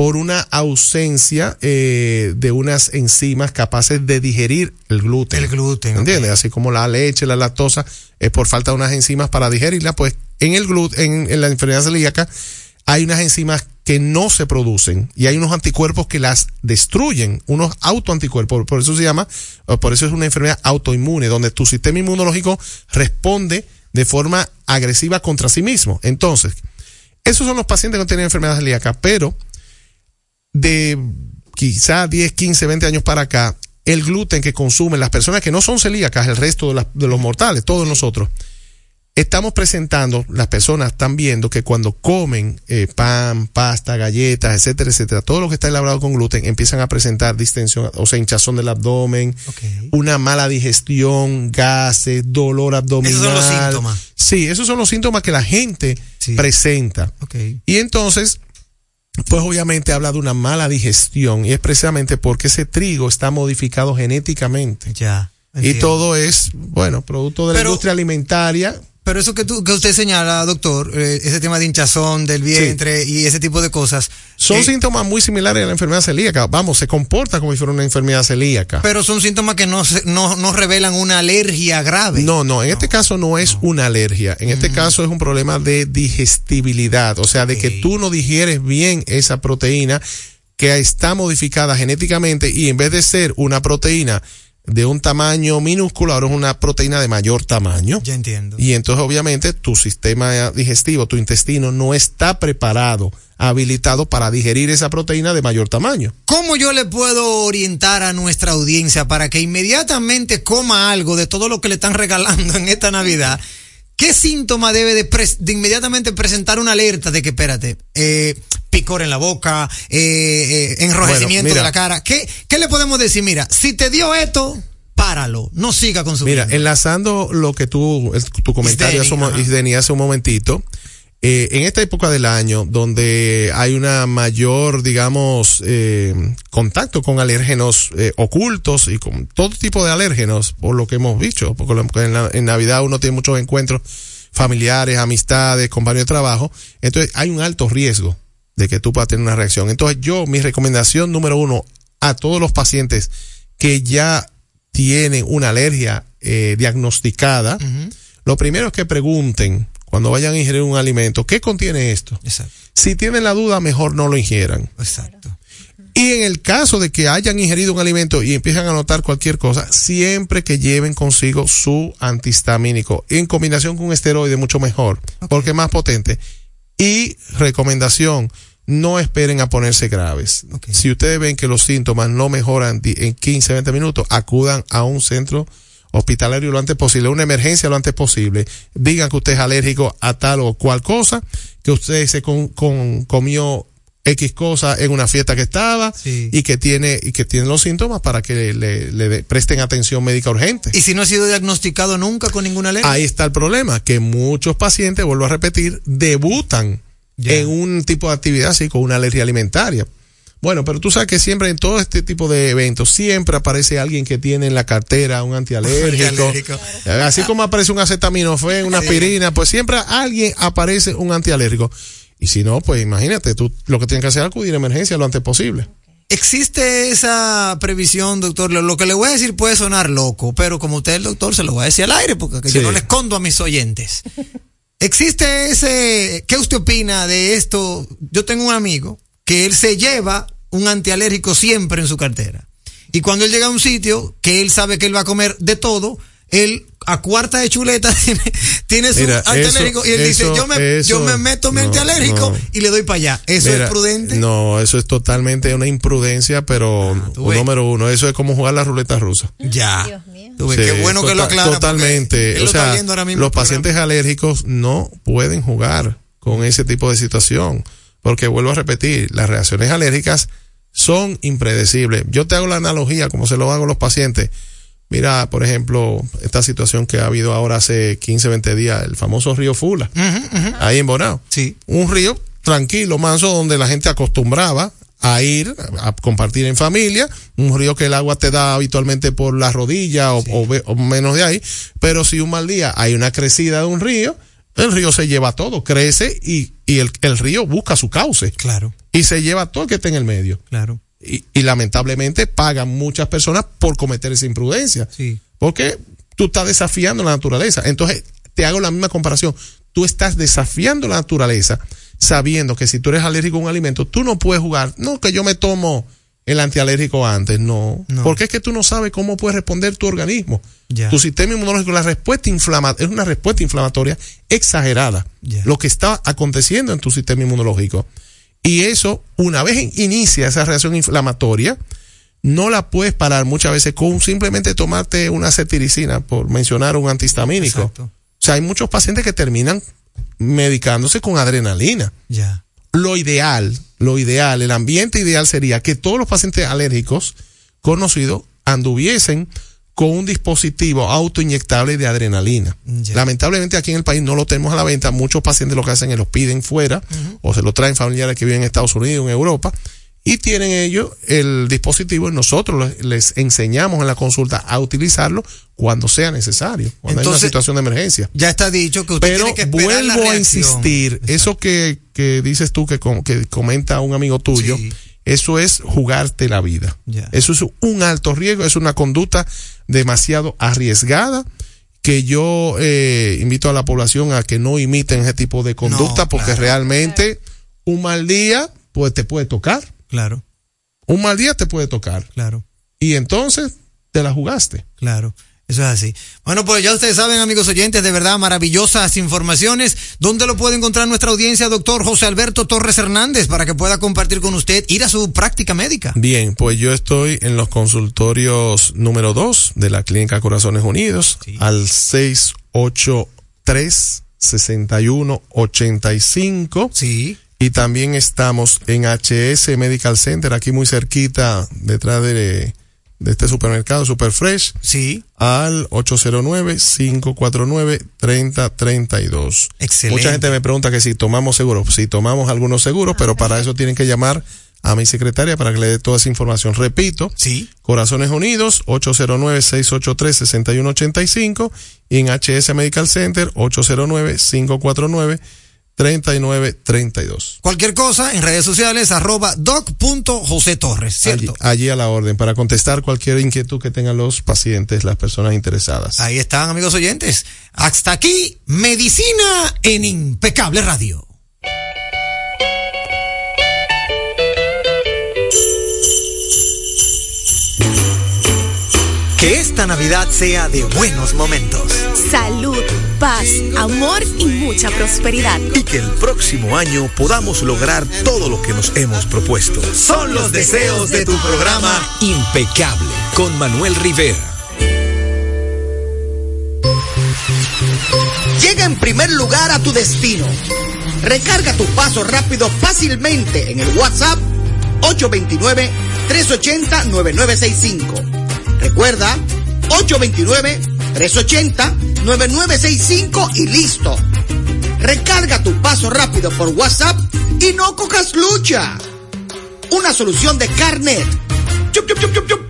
por una ausencia eh, de unas enzimas capaces de digerir el gluten. El gluten. ¿Entiendes? Así como la leche, la lactosa, es por falta de unas enzimas para digerirla, pues en el gluten, en, en la enfermedad celíaca, hay unas enzimas que no se producen y hay unos anticuerpos que las destruyen, unos autoanticuerpos, por eso se llama, por eso es una enfermedad autoinmune, donde tu sistema inmunológico responde de forma agresiva contra sí mismo. Entonces, esos son los pacientes que no tienen enfermedad celíaca, pero de quizá 10, 15, 20 años para acá, el gluten que consumen las personas que no son celíacas, el resto de, las- de los mortales, todos nosotros, estamos presentando, las personas están viendo que cuando comen eh, pan, pasta, galletas, etcétera, etcétera, todo lo que está elaborado con gluten empiezan a presentar distensión, o sea, hinchazón del abdomen, una mala digestión, gases, dolor abdominal. Esos son los síntomas. Sí, esos son los síntomas que la gente presenta. Y entonces, pues obviamente habla de una mala digestión y es precisamente porque ese trigo está modificado genéticamente. Ya. Y todo es, bueno, producto de la Pero- industria alimentaria. Pero eso que, tú, que usted señala, doctor, eh, ese tema de hinchazón del vientre y ese tipo de cosas. Son eh, síntomas muy similares a la enfermedad celíaca. Vamos, se comporta como si fuera una enfermedad celíaca. Pero son síntomas que no, no, no revelan una alergia grave. No, no, en este caso no es una alergia. En Mm. este caso es un problema de digestibilidad. O sea, de que tú no digieres bien esa proteína que está modificada genéticamente y en vez de ser una proteína de un tamaño minúsculo, ahora es una proteína de mayor tamaño. Ya entiendo. Y entonces obviamente tu sistema digestivo, tu intestino no está preparado, habilitado para digerir esa proteína de mayor tamaño. ¿Cómo yo le puedo orientar a nuestra audiencia para que inmediatamente coma algo de todo lo que le están regalando en esta Navidad? ¿Qué síntoma debe de, de inmediatamente presentar una alerta de que, espérate, eh, picor en la boca, eh, eh, enrojecimiento Bueno, mira. de la cara? ¿Qué, ¿Qué le podemos decir? Mira, si te dio esto, páralo, no siga consumiendo. Mira, enlazando lo que tú, tu comentario Isdeni, hace un momentito, eh, en esta época del año, donde hay una mayor, digamos, eh, contacto con alérgenos eh, ocultos y con todo tipo de alérgenos, por lo que hemos dicho, porque en, la- en Navidad uno tiene muchos encuentros familiares, amistades, compañeros de trabajo, entonces hay un alto riesgo de que tú puedas tener una reacción. Entonces yo, mi recomendación número uno a todos los pacientes que ya tienen una alergia eh, diagnosticada, lo primero es que pregunten cuando vayan a ingerir un alimento, ¿qué contiene esto? Exacto. Si tienen la duda, mejor no lo ingieran. Exacto. Y en el caso de que hayan ingerido un alimento y empiezan a notar cualquier cosa, siempre que lleven consigo su antihistamínico, en combinación con un esteroide mucho mejor, porque es más potente. Y recomendación, no esperen a ponerse graves. Si ustedes ven que los síntomas no mejoran en 15, 20 minutos, acudan a un centro hospitalario lo antes posible, una emergencia lo antes posible. Digan que usted es alérgico a tal o cual cosa, que usted se con- con- comió X cosa en una fiesta que estaba y que tiene y que tiene los síntomas para que le, le de- presten atención médica urgente. Y si no ha sido diagnosticado nunca con ninguna alergia. Ahí está el problema, que muchos pacientes, vuelvo a repetir, debutan en un tipo de actividad así con una alergia alimentaria. Bueno, pero tú sabes que siempre en todo este tipo de eventos siempre aparece alguien que tiene en la cartera un antialérgico. [LAUGHS] Antialérgico. Así como aparece un acetaminofén, una aspirina, pues siempre alguien aparece un antialérgico. Y si no, pues imagínate, tú lo que tienes que hacer es acudir a emergencia lo antes posible. ¿Existe esa previsión, doctor? Lo, lo que le voy a decir puede sonar loco, pero como usted es el doctor, se lo voy a decir al aire porque Sí. yo no le escondo a mis oyentes. ¿Existe ese... ¿Qué usted opina de esto? Yo tengo un amigo que él se lleva un antialérgico siempre en su cartera. Y cuando él llega a un sitio que él sabe que él va a comer de todo, él a cuarta de chuleta [LAUGHS] tiene, tiene su Mira, antialérgico eso- y él dice, yo me, eso- yo me meto mi no, antialérgico no. y le doy para allá. ¿Eso Mira, es prudente? No, eso es totalmente una imprudencia, pero ves. número uno, eso es como jugar la ruleta rusa. Ya. Ves, Sí, qué bueno que lo tota- aclara. Totalmente. O sea, los programa. pacientes alérgicos no pueden jugar con ese tipo de situación. Porque vuelvo a repetir, las reacciones alérgicas son impredecibles. Yo te hago la analogía, como se lo hago a los pacientes. Mira, por ejemplo, esta situación que ha habido ahora hace 15, 20 días, el famoso río Fula, ahí en Bonao. Sí. Un río tranquilo, manso, donde la gente acostumbraba a ir a compartir en familia, un río que el agua te da habitualmente por la rodilla o, o ve- o menos de ahí, pero si un mal día hay una crecida de un río, el río se lleva todo, crece y, y el, el río busca su cauce. Claro. Y se lleva todo el que está en el medio. Claro. Y, y lamentablemente pagan muchas personas por cometer esa imprudencia. Sí. Porque tú estás desafiando la naturaleza. Entonces, te hago la misma comparación. Tú estás desafiando la naturaleza sabiendo que si tú eres alérgico a un alimento, tú no puedes jugar. No, que yo me tomo el antialérgico antes. No. Porque es que tú no sabes cómo puede responder tu organismo. Tu sistema inmunológico, la respuesta inflamatoria, es una respuesta inflamatoria exagerada. Lo que está aconteciendo en tu sistema inmunológico. Y eso, una vez in- inicia esa reacción inflamatoria, no la puedes parar muchas veces con simplemente tomarte una cetiricina, por mencionar un antihistamínico. O sea, hay muchos pacientes que terminan medicándose con adrenalina. Ya. Lo ideal, lo ideal, el ambiente ideal sería que todos los pacientes alérgicos conocidos anduviesen con un dispositivo autoinyectable de adrenalina. Lamentablemente aquí en el país no lo tenemos a la venta. Muchos pacientes lo que hacen es los piden fuera o se lo traen familiares que viven en Estados Unidos, en Europa y tienen ellos el dispositivo y nosotros les, enseñamos en la consulta a utilizarlo cuando sea necesario, cuando hay una Entonces, situación de emergencia. Ya está dicho que usted Pero tiene que esperar la vuelvo a insistir, eso que, que dices tú, que, que comenta un amigo tuyo, eso es jugarte la vida. Eso es un alto riesgo, es una conducta demasiado arriesgada que yo eh, invito a la población a que no imiten ese tipo de conducta porque realmente un mal día pues te puede tocar. Claro. Un mal día te puede tocar. Claro. Y entonces te la jugaste. Claro. Eso es así. Bueno, pues ya ustedes saben, amigos oyentes, de verdad maravillosas informaciones. ¿Dónde lo puede encontrar nuestra audiencia, doctor José Alberto Torres Hernández, para que pueda compartir con usted, ir a su práctica médica? Bien, pues yo estoy en los consultorios número 2 de la Clínica Corazones Unidos al 683 6185. Sí. Y también estamos en HS Medical Center, aquí muy cerquita, detrás de, de este supermercado Super Fresh. Sí. Al 809-549-3032. Excelente. Mucha gente me pregunta que si tomamos seguros, si tomamos algunos seguros, pero para eso tienen que llamar a mi secretaria para que le dé toda esa información. Repito. Sí. Corazones Unidos, 809-683-6185 y en HS Medical Center, 809-549-3932. Cualquier cosa en redes sociales, arroba doc.josetorres, ¿cierto? Allí, allí a la orden para contestar cualquier inquietud que tengan los pacientes, las personas interesadas. Ahí están, amigos oyentes. Hasta aquí, Medicina en Impecable Radio. Que esta Navidad sea de buenos momentos. Salud, paz, amor y mucha prosperidad. Y que el próximo año podamos lograr todo lo que nos hemos propuesto. Son los deseos de tu programa Impecable con Manuel Rivera. Llega en primer lugar a tu destino. Recarga tu paso rápido fácilmente en el WhatsApp 829-380-9965. Recuerda, 829-380-9965 y listo. Recarga tu paso rápido por WhatsApp y no cojas lucha. Una solución de Carnet. Chup, chup, chup.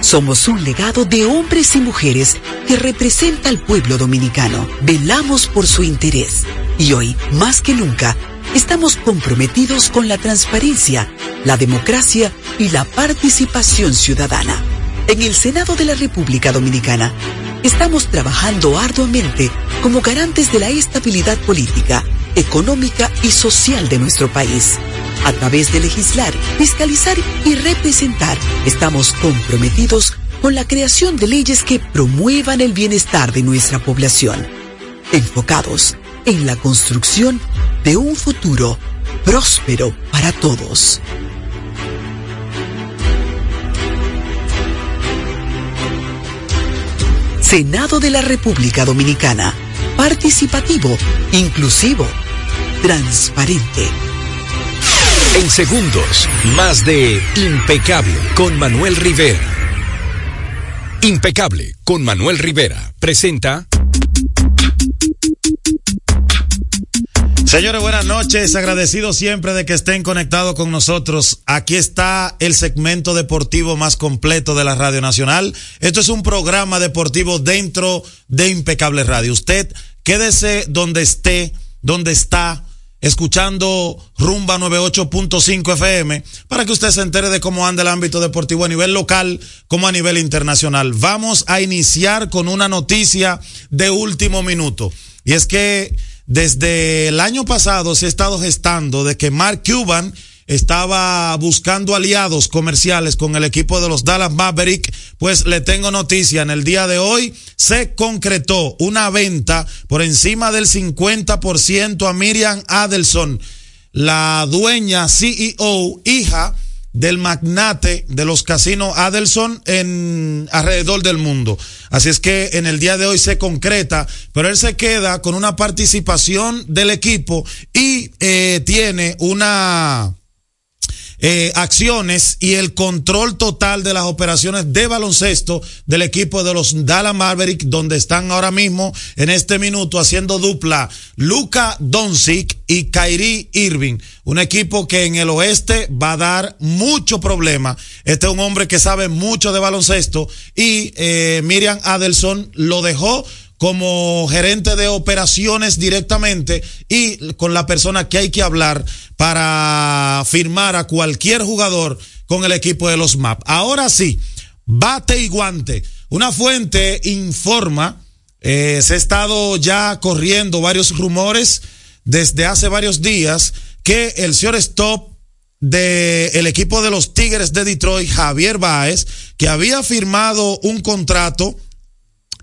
Somos un legado de hombres y mujeres que representa al pueblo dominicano. Velamos por su interés y hoy, más que nunca, estamos comprometidos con la transparencia, la democracia y la participación ciudadana. En el Senado de la República Dominicana, estamos trabajando arduamente como garantes de la estabilidad política, económica y social de nuestro país. A través de legislar, fiscalizar y representar, estamos comprometidos con la creación de leyes que promuevan el bienestar de nuestra población, enfocados en la construcción de un futuro próspero para todos. Senado de la República Dominicana. Participativo, inclusivo, transparente. En segundos, más de Impecable con Manuel Rivera. Impecable con Manuel Rivera presenta Señores, buenas noches. Agradecido siempre de que estén conectados con nosotros. Aquí está el segmento deportivo más completo de la Radio Nacional. Esto es un programa deportivo dentro de Impecable Radio. Usted quédese donde esté, donde está, escuchando Rumba 98.5 FM para que usted se entere de cómo anda el ámbito deportivo a nivel local como a nivel internacional. Vamos a iniciar con una noticia de último minuto. Y es que desde el año pasado se ha estado gestando de que Mark Cuban estaba buscando aliados comerciales con el equipo de los Dallas Maverick, pues le tengo noticia, en el día de hoy se concretó una venta por encima del 50% a Miriam Adelson, la dueña CEO, hija del magnate de los casinos Adelson en alrededor del mundo. Así es que en el día de hoy se concreta, pero él se queda con una participación del equipo y eh, tiene una eh, acciones y el control total de las operaciones de baloncesto del equipo de los Dallas Maverick, donde están ahora mismo en este minuto haciendo dupla Luka Doncic y Kyrie Irving. Un equipo que en el oeste va a dar mucho problema. Este es un hombre que sabe mucho de baloncesto y eh, Miriam Adelson lo dejó como gerente de operaciones directamente y con la persona que hay que hablar para firmar a cualquier jugador con el equipo de los MAP. Ahora sí, bate y guante. Una fuente informa, eh, se ha estado ya corriendo varios rumores desde hace varios días que el señor Stop del equipo de los Tigres de Detroit, Javier Baez, que había firmado un contrato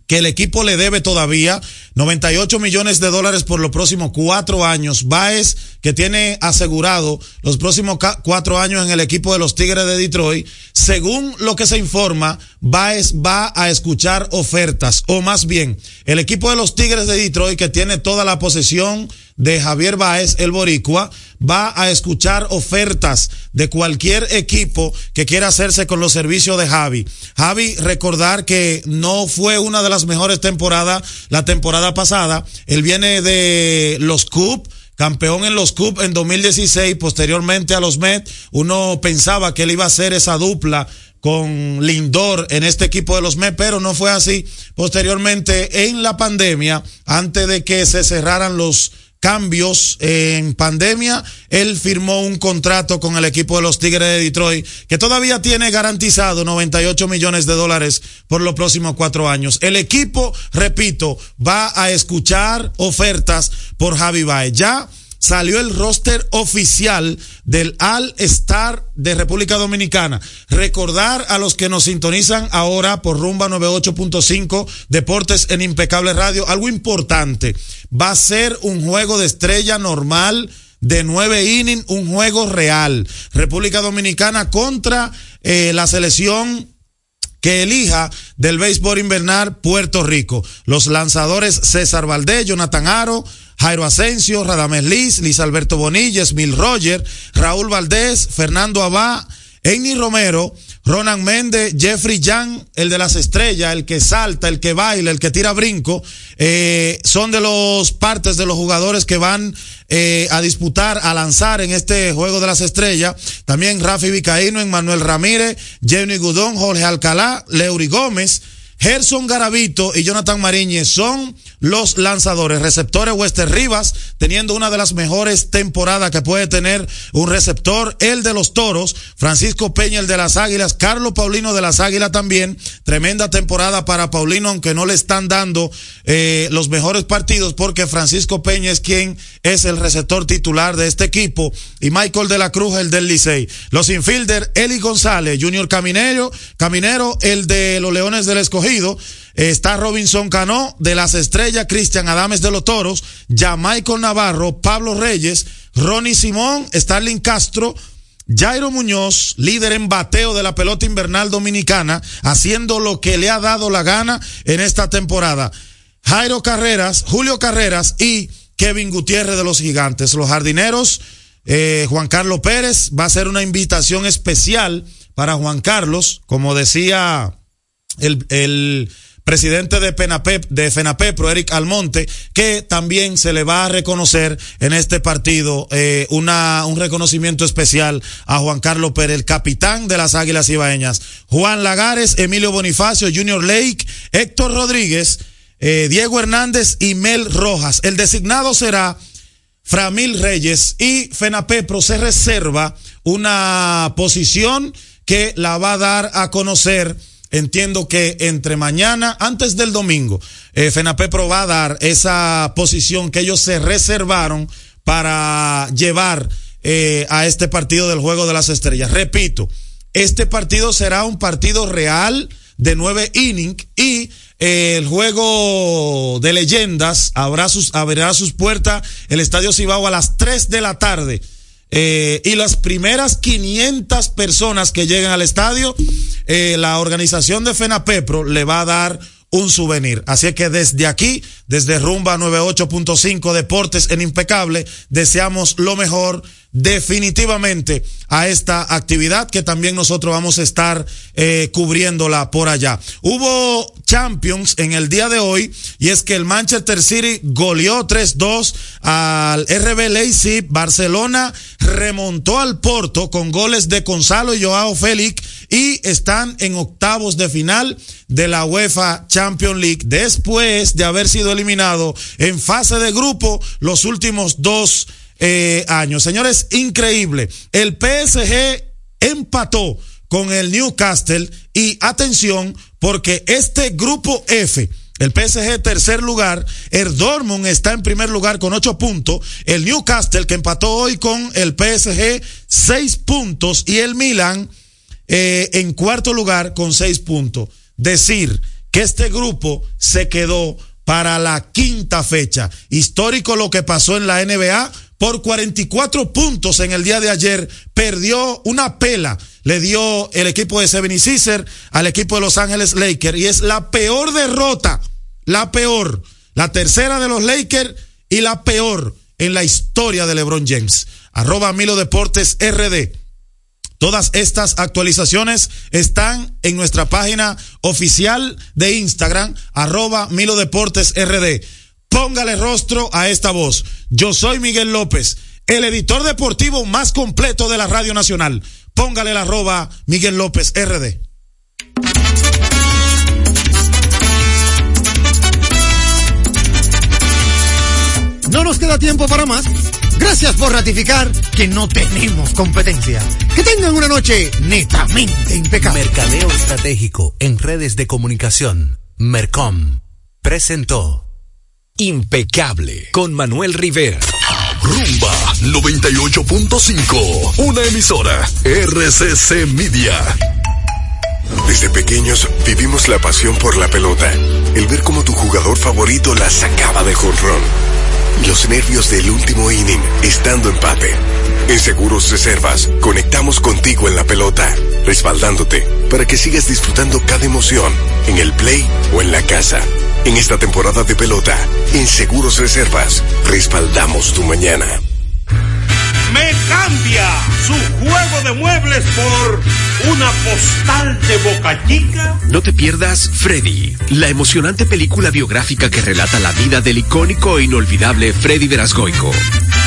que el equipo le debe todavía 98 millones de dólares por los próximos cuatro años. Baez, que tiene asegurado los próximos cuatro años en el equipo de los Tigres de Detroit. Según lo que se informa, Baez va a escuchar ofertas, o más bien, el equipo de los Tigres de Detroit, que tiene toda la posesión de Javier Baez, el boricua, va a escuchar ofertas de cualquier equipo que quiera hacerse con los servicios de Javi. Javi, recordar que no fue una de las mejores temporadas la temporada pasada. Él viene de los Cup campeón en los Cup en 2016, posteriormente a los Mets. Uno pensaba que él iba a ser esa dupla con Lindor en este equipo de los Mets, pero no fue así. Posteriormente, en la pandemia, antes de que se cerraran los cambios en pandemia, él firmó un contrato con el equipo de los Tigres de Detroit que todavía tiene garantizado 98 millones de dólares por los próximos cuatro años. El equipo, repito, va a escuchar ofertas por Javi Baez. Ya salió el roster oficial del All Star de República Dominicana. Recordar a los que nos sintonizan ahora por Rumba 98.5 Deportes en Impecable Radio, algo importante. Va a ser un juego de estrella normal de nueve innings, un juego real. República Dominicana contra eh, la selección que elija del béisbol invernal Puerto Rico. Los lanzadores César Valdés, Jonathan Aro, Jairo Asensio, Radamés Liz, Liz Alberto Bonilla, Mil Roger, Raúl Valdés, Fernando Abá, Amy Romero, Ronan Méndez, Jeffrey Young, el de las estrellas, el que salta, el que baila, el que tira brinco, eh, son de los partes de los jugadores que van eh, a disputar, a lanzar en este juego de las estrellas. También Rafi Vicaíno, Manuel Ramírez, Jenny Gudón, Jorge Alcalá, Leury Gómez, Gerson Garavito y Jonathan Mariñez son los lanzadores, receptores Wester Rivas, teniendo una de las mejores temporadas que puede tener un receptor, el de los Toros, Francisco Peña, el de las Águilas, Carlos Paulino de las Águilas también, tremenda temporada para Paulino, aunque no le están dando eh, los mejores partidos porque Francisco Peña es quien es el receptor titular de este equipo. Y Michael de la Cruz, el del Licey. Los infielder, Eli González, Junior Caminero, Caminero, el de los Leones del Escogido, Está Robinson Cano de las Estrellas, Cristian Adames de los Toros, Michael Navarro, Pablo Reyes, Ronnie Simón, Starling Castro, Jairo Muñoz, líder en bateo de la pelota invernal dominicana, haciendo lo que le ha dado la gana en esta temporada. Jairo Carreras, Julio Carreras y Kevin Gutiérrez de los Gigantes. Los jardineros, eh, Juan Carlos Pérez, va a ser una invitación especial para Juan Carlos, como decía el, el presidente de, Penapep, FENAPEPRO, Eric Almonte, que también se le va a reconocer en este partido eh, una, un reconocimiento especial a Juan Carlos Pérez, el capitán de las Águilas Ibaeñas. Juan Lagares, Emilio Bonifacio, Junior Lake, Héctor Rodríguez, eh, Diego Hernández y Mel Rojas. El designado será Framil Reyes y FENAPEPRO se reserva una posición que la va a dar a conocer entiendo que entre mañana, antes del domingo, eh, FENAPEPRO va a dar esa posición que ellos se reservaron para llevar eh, a este partido del Juego de las Estrellas. Repito, este partido será un partido real de nueve innings y eh, el juego de leyendas abrirá sus puertas el Estadio Cibao a las tres de la tarde eh, y las primeras 500 personas que lleguen al estadio, eh, la organización de FENAPEPRO le va a dar un souvenir. Así que desde aquí, desde Rumba 98.5 Deportes en Impecable, deseamos lo mejor definitivamente a esta actividad que también nosotros vamos a estar eh, cubriéndola por allá. Hubo Champions en el día de hoy y es que el Manchester City goleó 3-2 al RB Leipzig, Barcelona remontó al Porto con goles de Gonzalo y Joao Félix y están en octavos de final de la UEFA Champions League después de haber sido eliminado en fase de grupo los últimos dos eh, años. Señores, increíble. El PSG empató con el Newcastle y atención porque este grupo F, el PSG tercer lugar, el Dortmund está en primer lugar con ocho puntos, el Newcastle que empató hoy con el PSG seis puntos y el Milan eh, en cuarto lugar con seis puntos. Decir que este grupo se quedó para la quinta fecha. Histórico lo que pasó en la NBA por 44 puntos en el día de ayer. Perdió una pela. Le dio el equipo de 76er al equipo de Los Ángeles Lakers. Y es la peor derrota. La peor. La tercera de los Lakers y la peor en la historia de LeBron James. Arroba Milo Deportes RD. Todas estas actualizaciones están en nuestra página oficial de Instagram, arroba Milo Deportes RD. Póngale rostro a esta voz. Yo soy Miguel López, el editor deportivo más completo de la Radio Nacional. Póngale la arroba Miguel López RD. No nos queda tiempo para más. Gracias por ratificar que no tenemos competencia. Que tengan una noche netamente impecable. Mercadeo Estratégico en redes de comunicación. Mercom presentó Impecable con Manuel Rivera. Rumba 98.5, una emisora RCC Media. Desde pequeños vivimos la pasión por la pelota, el ver cómo tu jugador favorito la sacaba de jonrón, los nervios del último inning estando empate. En Seguros Reservas conectamos contigo en la pelota, respaldándote para que sigas disfrutando cada emoción en el play o en la casa. En esta temporada de pelota, en Seguros Reservas, respaldamos tu mañana. Me cambia su juego de muebles por una postal de boca chica. No te pierdas Freddy, la emocionante película biográfica que relata la vida del icónico e inolvidable Freddy Verasgoico.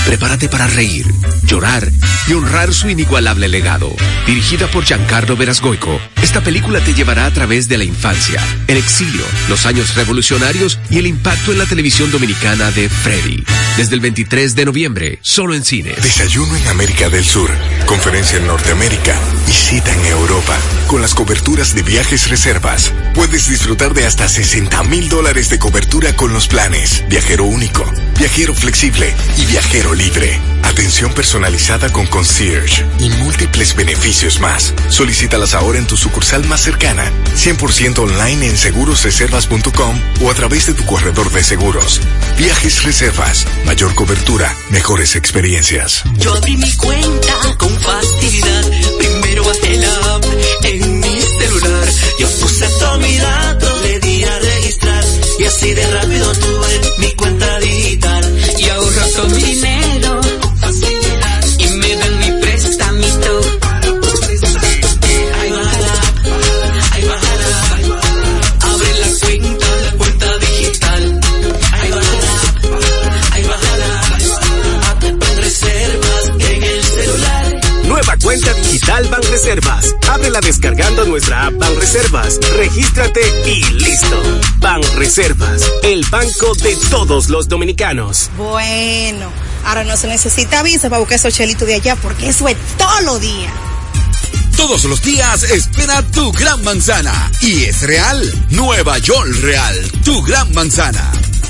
Prepárate para reír, llorar y honrar su inigualable legado. Dirigida por Giancarlo Verasgoico, esta película te llevará a través de la infancia, el exilio, los años revolucionarios y el impacto en la televisión dominicana de Freddy. Desde el 23 de noviembre, solo en cines. Desayuno en América del Sur, conferencia en Norteamérica y cita en Europa. Con las coberturas de viajes reservas, puedes disfrutar de hasta 60 mil dólares de cobertura con los planes. Viajero único, viajero flexible y viajero libre. Atención personalizada con concierge y múltiples beneficios más. Solicítalas ahora en tu sucursal más cercana, 100% online en segurosreservas.com o a través de tu corredor de seguros. Viajes Reservas, mayor cobertura, mejores experiencias. Yo abrí mi cuenta con facilidad. Primero bajé la app en mi celular. Yo puse todo mi dato, le di a registrar. Y así de rápido tuve digital Banreservas. Ábrela descargando nuestra app Banreservas. Regístrate y listo. Banreservas, el banco de todos los dominicanos. Bueno, ahora no se necesita visa para buscar esos chelitos de allá porque eso es todo lo día. Todos los días espera tu gran manzana. Y es real. Nueva York Real. Tu gran manzana.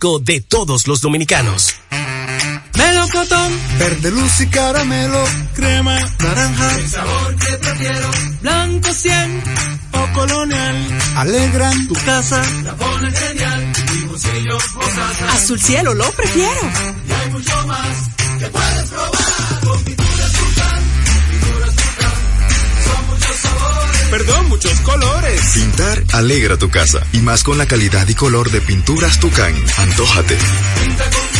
de todos los dominicanos. Melocotón, Verde luz y caramelo, crema, naranja, el sabor que prefiero. Blanco 100 o colonial. alegran Tu casa la pone genial. Mi bolsillo. Azul cielo lo prefiero. Y hay mucho más que puedes probar. Perdón, muchos colores. Pintar alegra tu casa y más con la calidad y color de pinturas Tucán. Antójate. Pinta con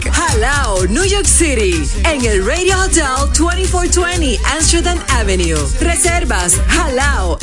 Jalao, New York City. En el Radio Hotel 2420 Amsterdam Avenue. Reservas halaonyc.com.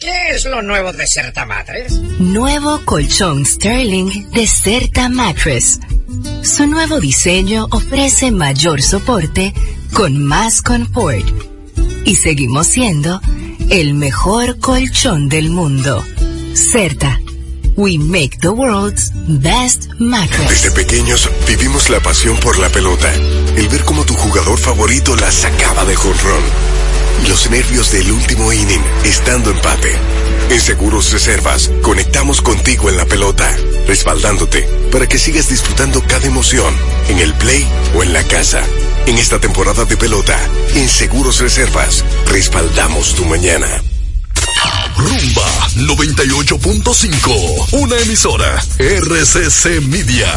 ¿Qué es lo nuevo de Certa Matres? Nuevo colchón Sterling de Certa Mattress. Su nuevo diseño ofrece mayor soporte con más confort. Y seguimos siendo el mejor colchón del mundo. Certa. We make the world's best mattress. Desde pequeños vivimos la pasión por la pelota, el ver cómo tu jugador favorito la sacaba de jonrón, los nervios del último inning estando empate. En Seguros Reservas conectamos contigo en la pelota, respaldándote para que sigas disfrutando cada emoción en el play o en la casa. En esta temporada de pelota, en Seguros Reservas, respaldamos tu mañana. Rumba 98.5, una emisora RCC Media.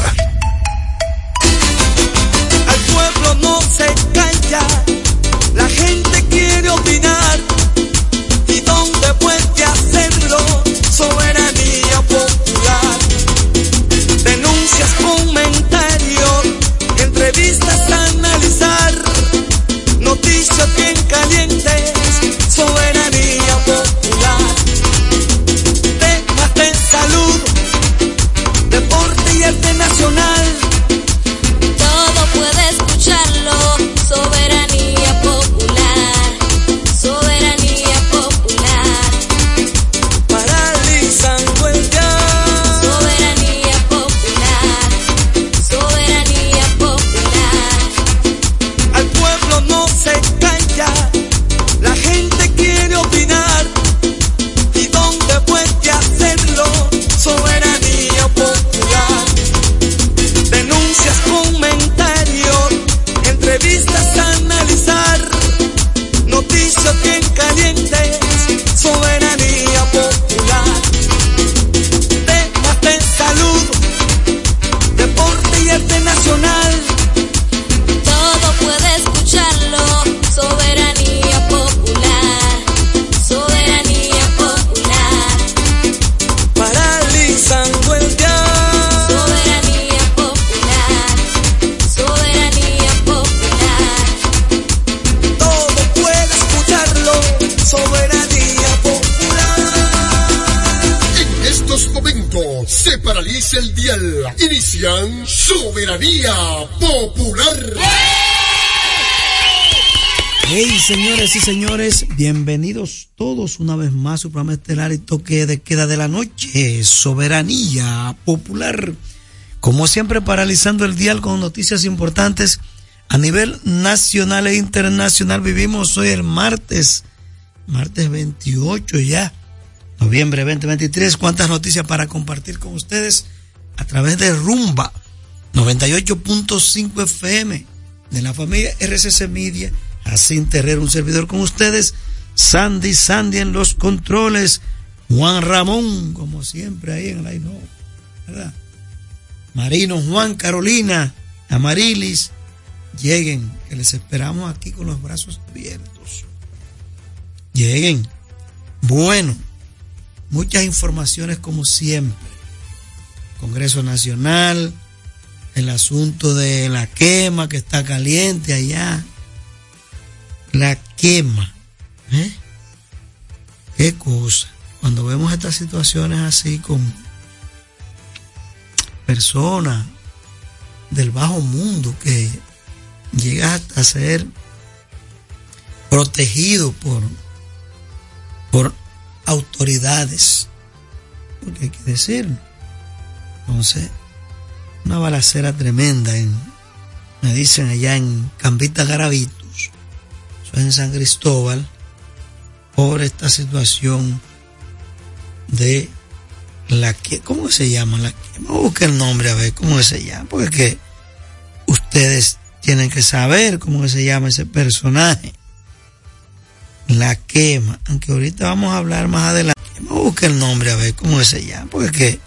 Toque de queda de la noche, Soberanía Popular. Como siempre, paralizando el dial con noticias importantes a nivel nacional e internacional. Vivimos hoy el martes, martes 28 ya, noviembre 2023. ¿Cuántas noticias para compartir con ustedes a través de Rumba 98.5 FM de la familia RCC Media? Así Terrero, un servidor con ustedes. Sandy, Sandy en los controles. Juan Ramón, como siempre, ahí en el Aino, ¿verdad? Marino, Juan, Carolina, Amarilis, lleguen, que les esperamos aquí con los brazos abiertos. Lleguen. Bueno, muchas informaciones como siempre. Congreso Nacional, el asunto de la quema que está caliente allá. La quema. ¿eh? Qué cosa. Cuando vemos estas situaciones así con personas del bajo mundo que llegan a ser protegido por, por autoridades, porque hay que decirlo. Entonces, una balacera tremenda en, me dicen allá en Campita Garavitos, eso es en San Cristóbal, por esta situación de la que, ¿cómo se llama? La que, busca el nombre a ver cómo se llama, porque es que ustedes tienen que saber cómo se llama ese personaje. La quema, aunque ahorita vamos a hablar más adelante. Busca el nombre a ver cómo se llama, porque es que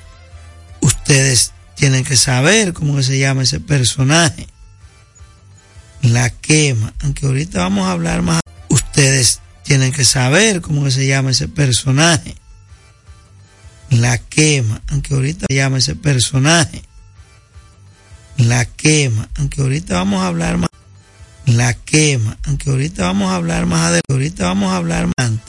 ustedes tienen que saber cómo se llama ese personaje. La quema, aunque ahorita vamos a hablar más. Ustedes tienen que saber cómo se llama ese personaje. La quema, aunque ahorita llama ese personaje. La quema, aunque ahorita vamos a hablar más. La quema, aunque ahorita vamos a hablar más adelante. Ahorita vamos a hablar más